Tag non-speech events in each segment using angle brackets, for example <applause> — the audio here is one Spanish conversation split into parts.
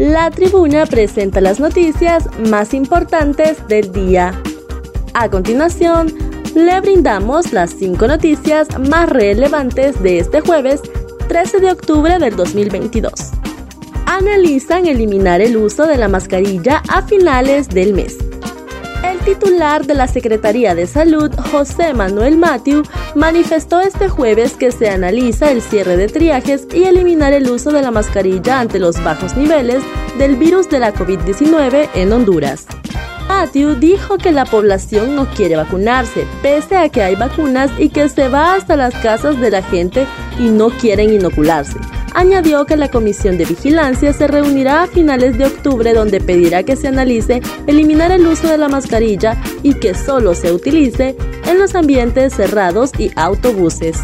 La tribuna presenta las noticias más importantes del día. A continuación, le brindamos las cinco noticias más relevantes de este jueves 13 de octubre del 2022. Analizan eliminar el uso de la mascarilla a finales del mes. Titular de la Secretaría de Salud, José Manuel Matiu, manifestó este jueves que se analiza el cierre de triajes y eliminar el uso de la mascarilla ante los bajos niveles del virus de la COVID-19 en Honduras. Matthew dijo que la población no quiere vacunarse, pese a que hay vacunas y que se va hasta las casas de la gente y no quieren inocularse. Añadió que la Comisión de Vigilancia se reunirá a finales de octubre donde pedirá que se analice eliminar el uso de la mascarilla y que solo se utilice en los ambientes cerrados y autobuses.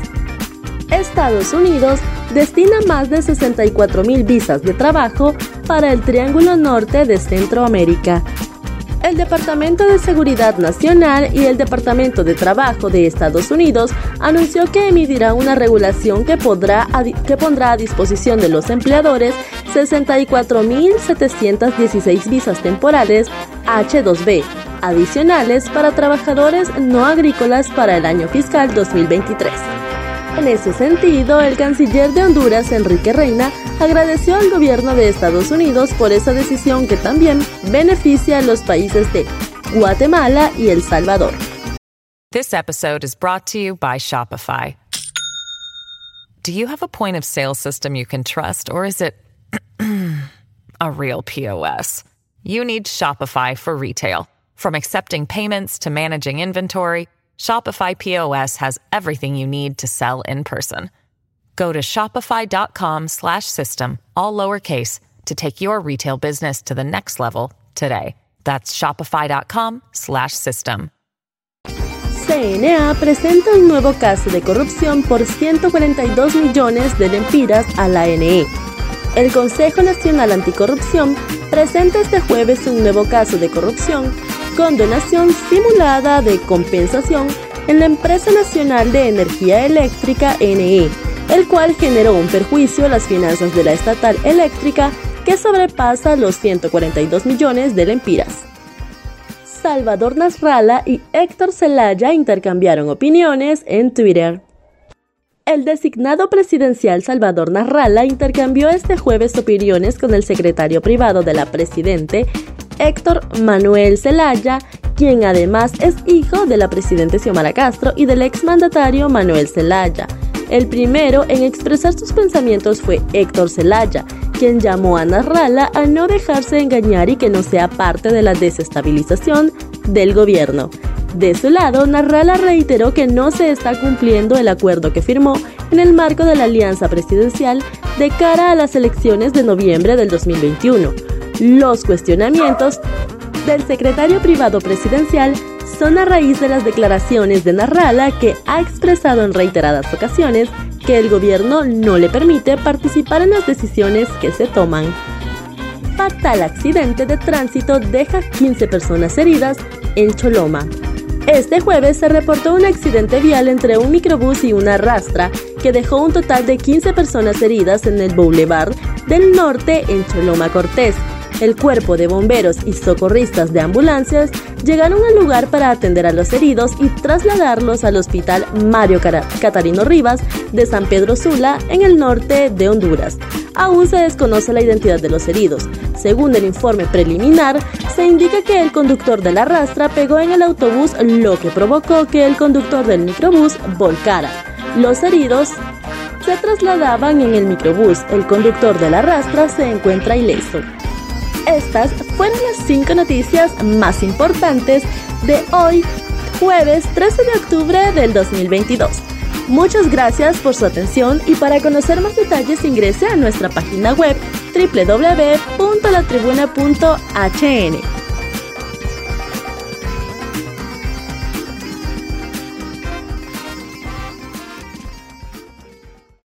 Estados Unidos destina más de 64 mil visas de trabajo para el Triángulo Norte de Centroamérica el Departamento de Seguridad Nacional y el Departamento de Trabajo de Estados Unidos anunció que emitirá una regulación que, podrá, que pondrá a disposición de los empleadores 64.716 visas temporales H2B adicionales para trabajadores no agrícolas para el año fiscal 2023. En ese sentido, el canciller de Honduras, Enrique Reina, agradeció al gobierno de Estados Unidos por esa decisión que también beneficia a los países de Guatemala y El Salvador. This episode is brought to you by Shopify. Do you have a point of sale system you can trust, or is it <clears throat> a real POS? You need Shopify for retail. From accepting payments to managing inventory, Shopify POS has everything you need to sell in person. Go to shopify.com slash system, all lowercase, to take your retail business to the next level today. That's shopify.com slash system. CNA presenta un nuevo caso de corrupción por 142 millones de lempiras a la NE. El Consejo Nacional Anticorrupción presenta este jueves un nuevo caso de corrupción con donación simulada de compensación en la Empresa Nacional de Energía Eléctrica NE, el cual generó un perjuicio a las finanzas de la estatal eléctrica que sobrepasa los 142 millones de lempiras. Salvador Nasralla y Héctor Zelaya intercambiaron opiniones en Twitter. El designado presidencial Salvador Nasralla intercambió este jueves opiniones con el secretario privado de la presidente Héctor Manuel Zelaya, quien además es hijo de la presidenta Xiomara Castro y del exmandatario Manuel Zelaya. El primero en expresar sus pensamientos fue Héctor Zelaya, quien llamó a Narrala a no dejarse engañar y que no sea parte de la desestabilización del gobierno. De su lado, Narrala reiteró que no se está cumpliendo el acuerdo que firmó en el marco de la alianza presidencial de cara a las elecciones de noviembre del 2021 los cuestionamientos del secretario privado presidencial son a raíz de las declaraciones de Narrala que ha expresado en reiteradas ocasiones que el gobierno no le permite participar en las decisiones que se toman. Fatal accidente de tránsito deja 15 personas heridas en Choloma. Este jueves se reportó un accidente vial entre un microbús y una rastra que dejó un total de 15 personas heridas en el Boulevard del Norte en Choloma Cortés, el cuerpo de bomberos y socorristas de ambulancias llegaron al lugar para atender a los heridos y trasladarlos al Hospital Mario Catarino Rivas de San Pedro Sula, en el norte de Honduras. Aún se desconoce la identidad de los heridos. Según el informe preliminar, se indica que el conductor de la rastra pegó en el autobús, lo que provocó que el conductor del microbús volcara. Los heridos se trasladaban en el microbús. El conductor de la rastra se encuentra ileso. Estas fueron las cinco noticias más importantes de hoy, jueves 13 de octubre del 2022. Muchas gracias por su atención y para conocer más detalles ingrese a nuestra página web www.latribuna.hn.